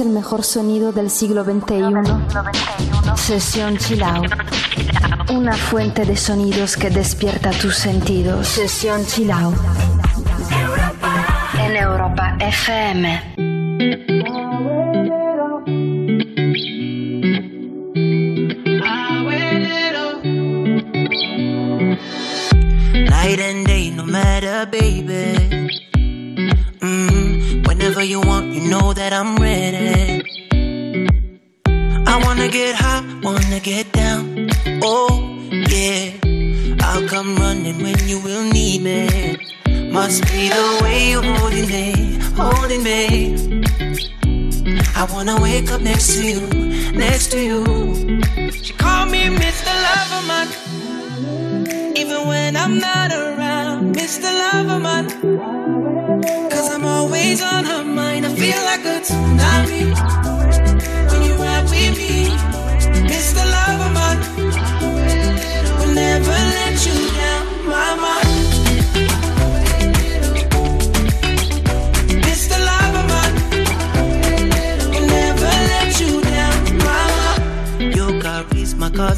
el mejor sonido del siglo XXI. Sesión Chill Out. Una fuente de sonidos que despierta tus sentidos. Sesión Chill Out. En Europa FM. Night and day, no matter, baby. Must be the way you're holding me, holding me. I wanna wake up next to you, next to you. She called me Mr. Loverman, even when I'm not around, Mr. Loverman. Cause I'm always on her mind. I feel like a tsunami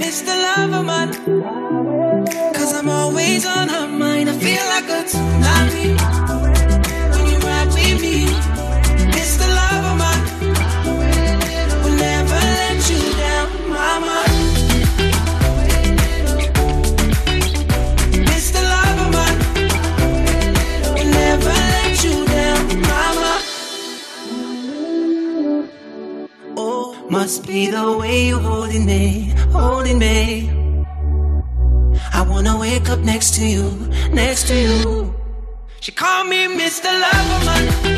Mr. Loverman. Cause I'm always on her mind. I feel like a tsunami when you ride with me, Mr. Loverman. Will never let you down, mama. Mr. Loverman will never let you down, mama. Oh, must be the way you're holding me, holding me. I wanna wake up next to you, next to you. She called me Mr. Loverman.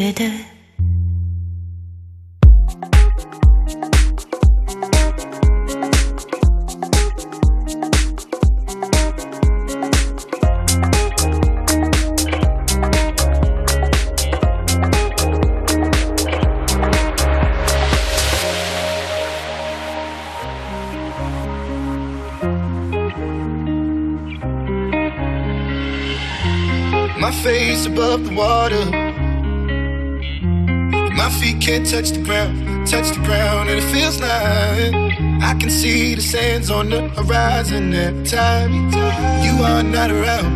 It, did on the horizon every time you are not around.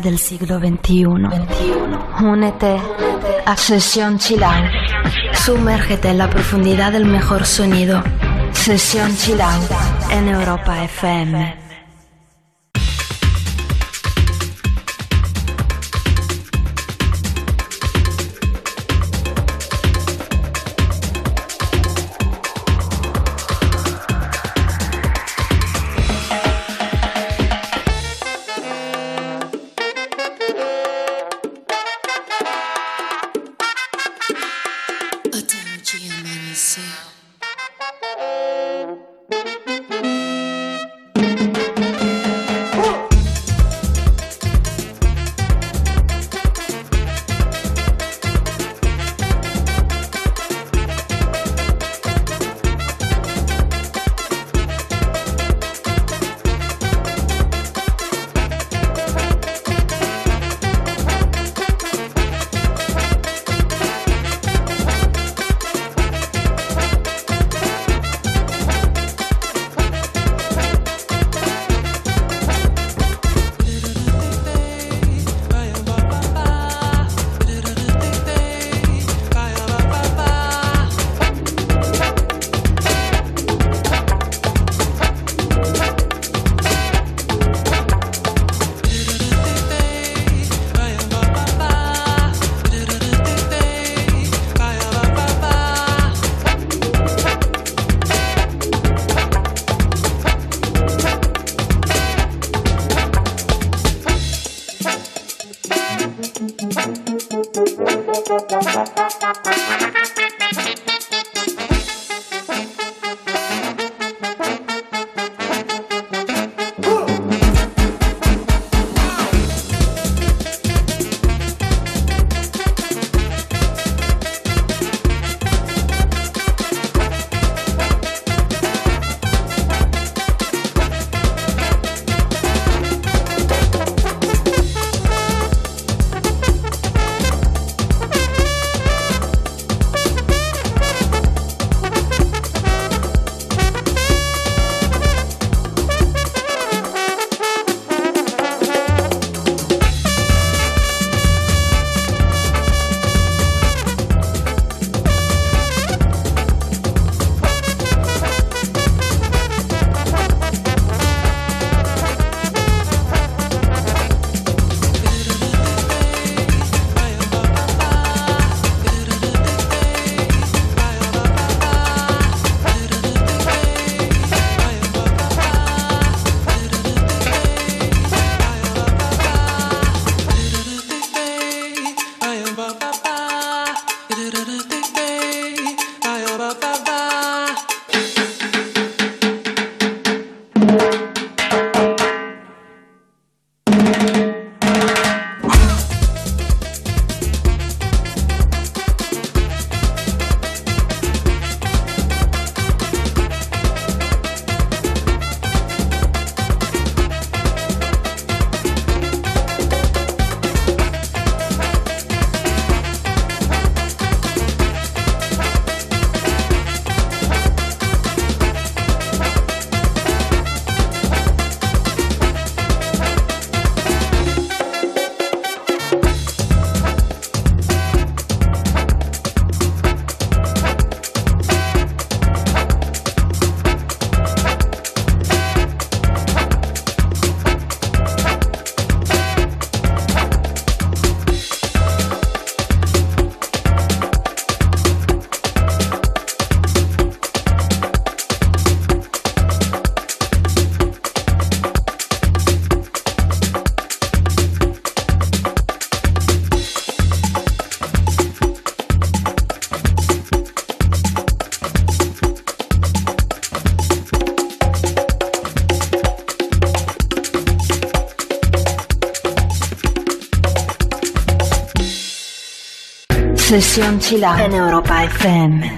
del siglo XXI. Únete a Sesión Chill Sumérgete en la profundidad del mejor sonido. Sesión Chill en Europa FM. Sesión Chila en Europa FM.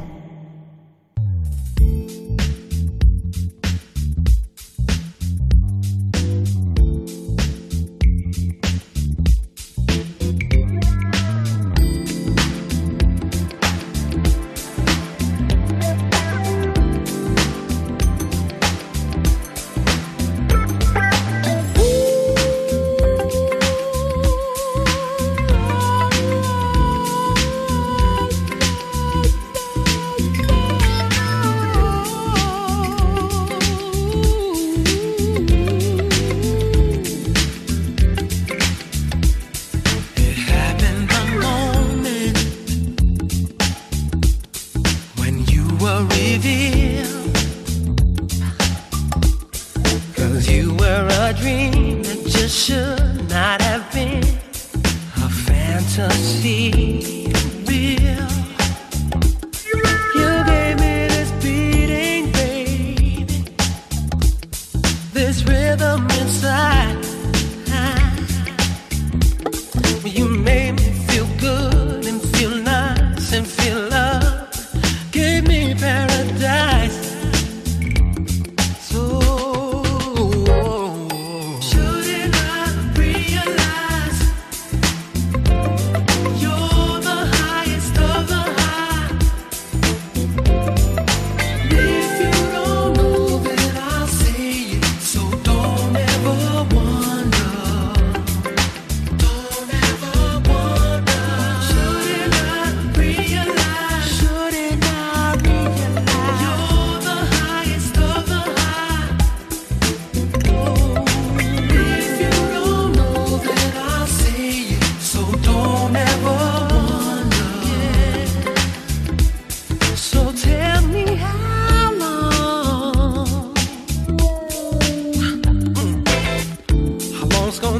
Oh,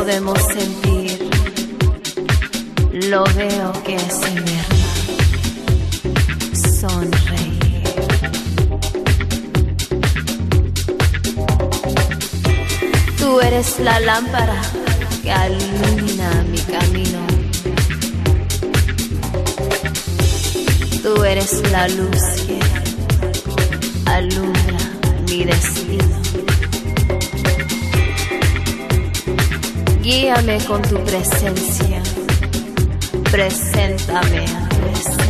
podemos sentir. Lo veo que es verdad. Sonreír. Tú eres la lámpara que ilumina mi camino. Tú eres la luz que alumbra mi destino. Guíame con tu presencia. Preséntame, preséntame.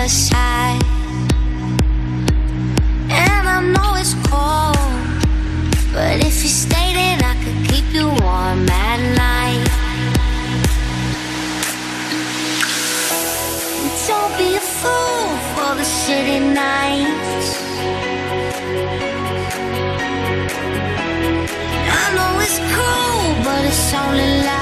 aside. And I know it's cold, but if you stayed, then I could keep you warm at night. Don't be a fool for the city nights. I know it's cold, but it's only life.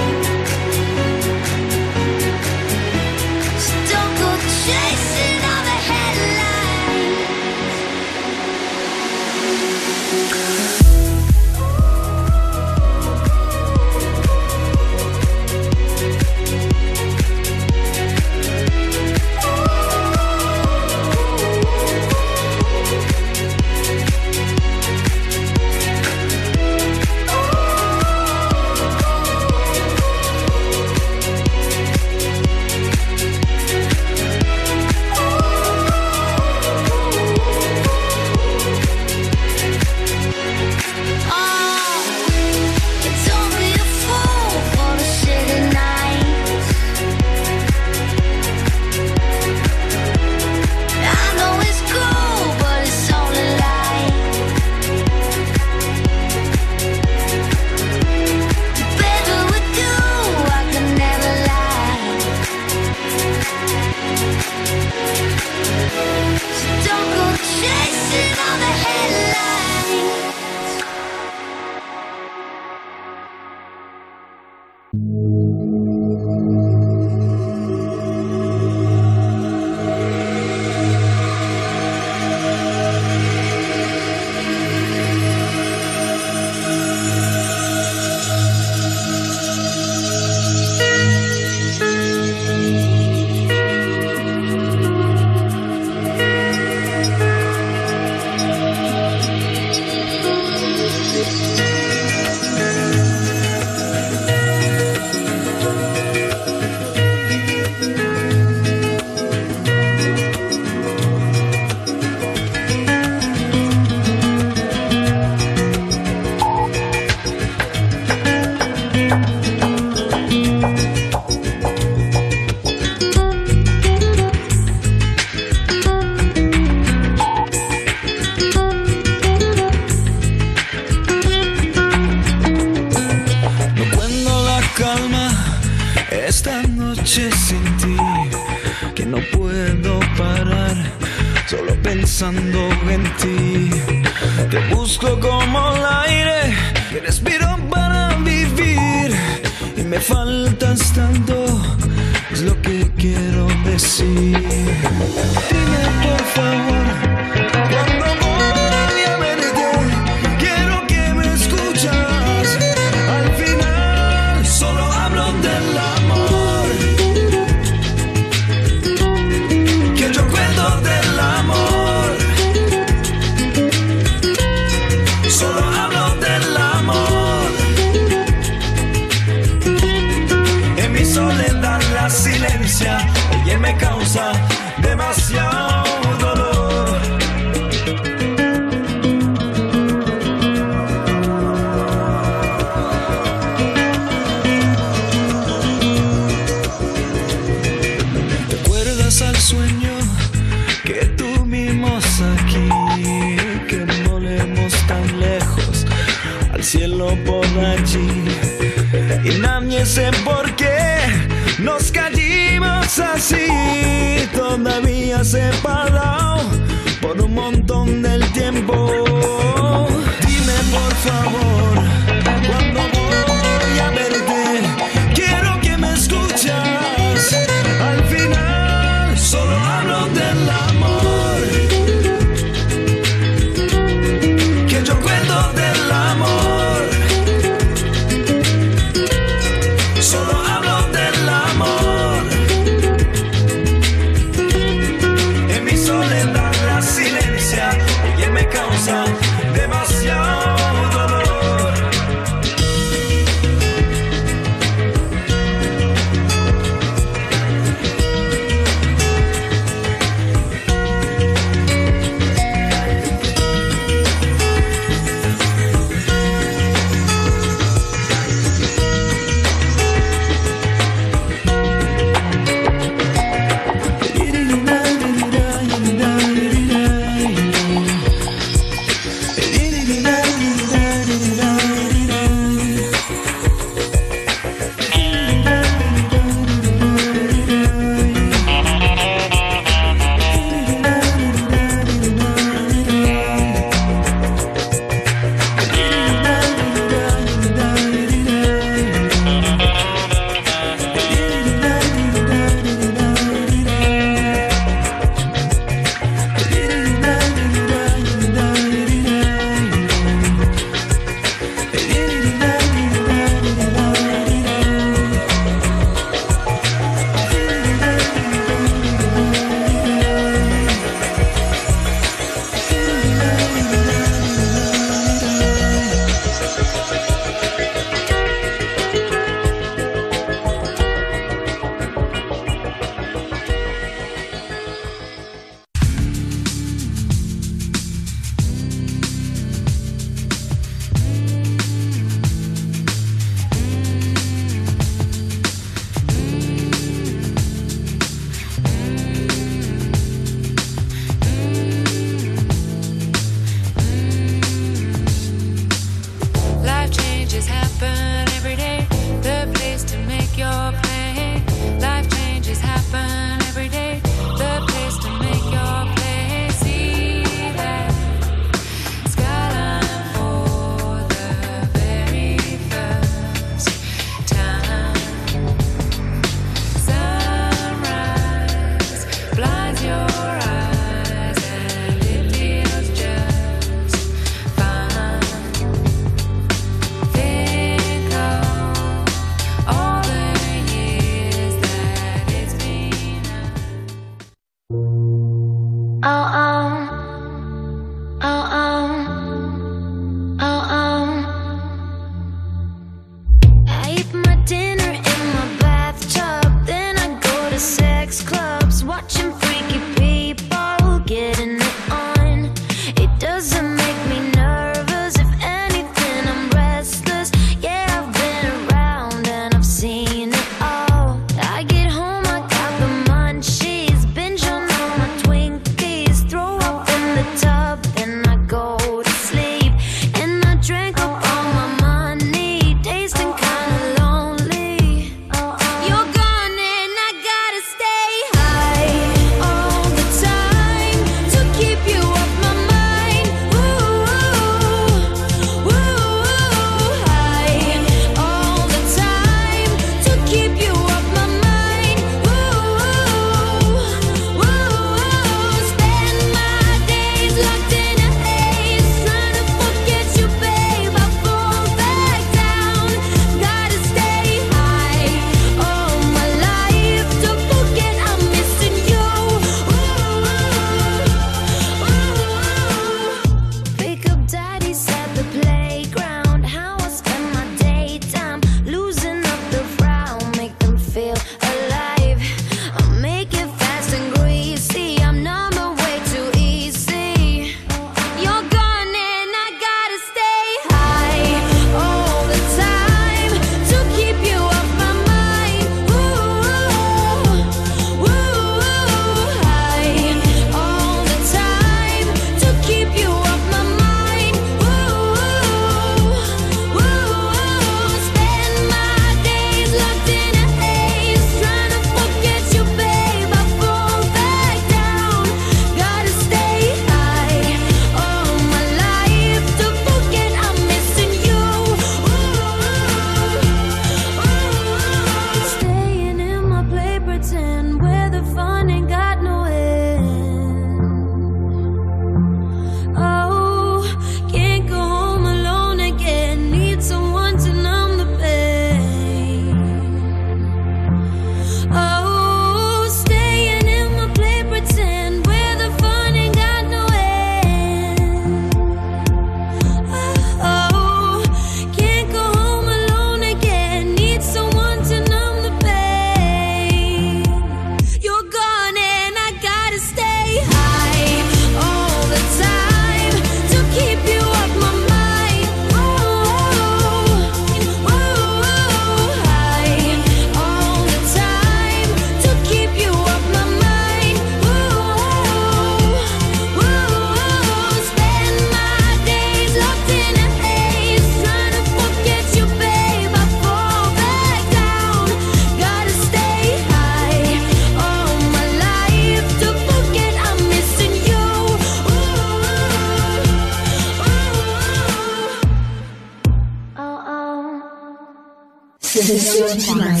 session love.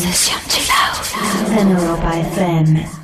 out. Europa FM.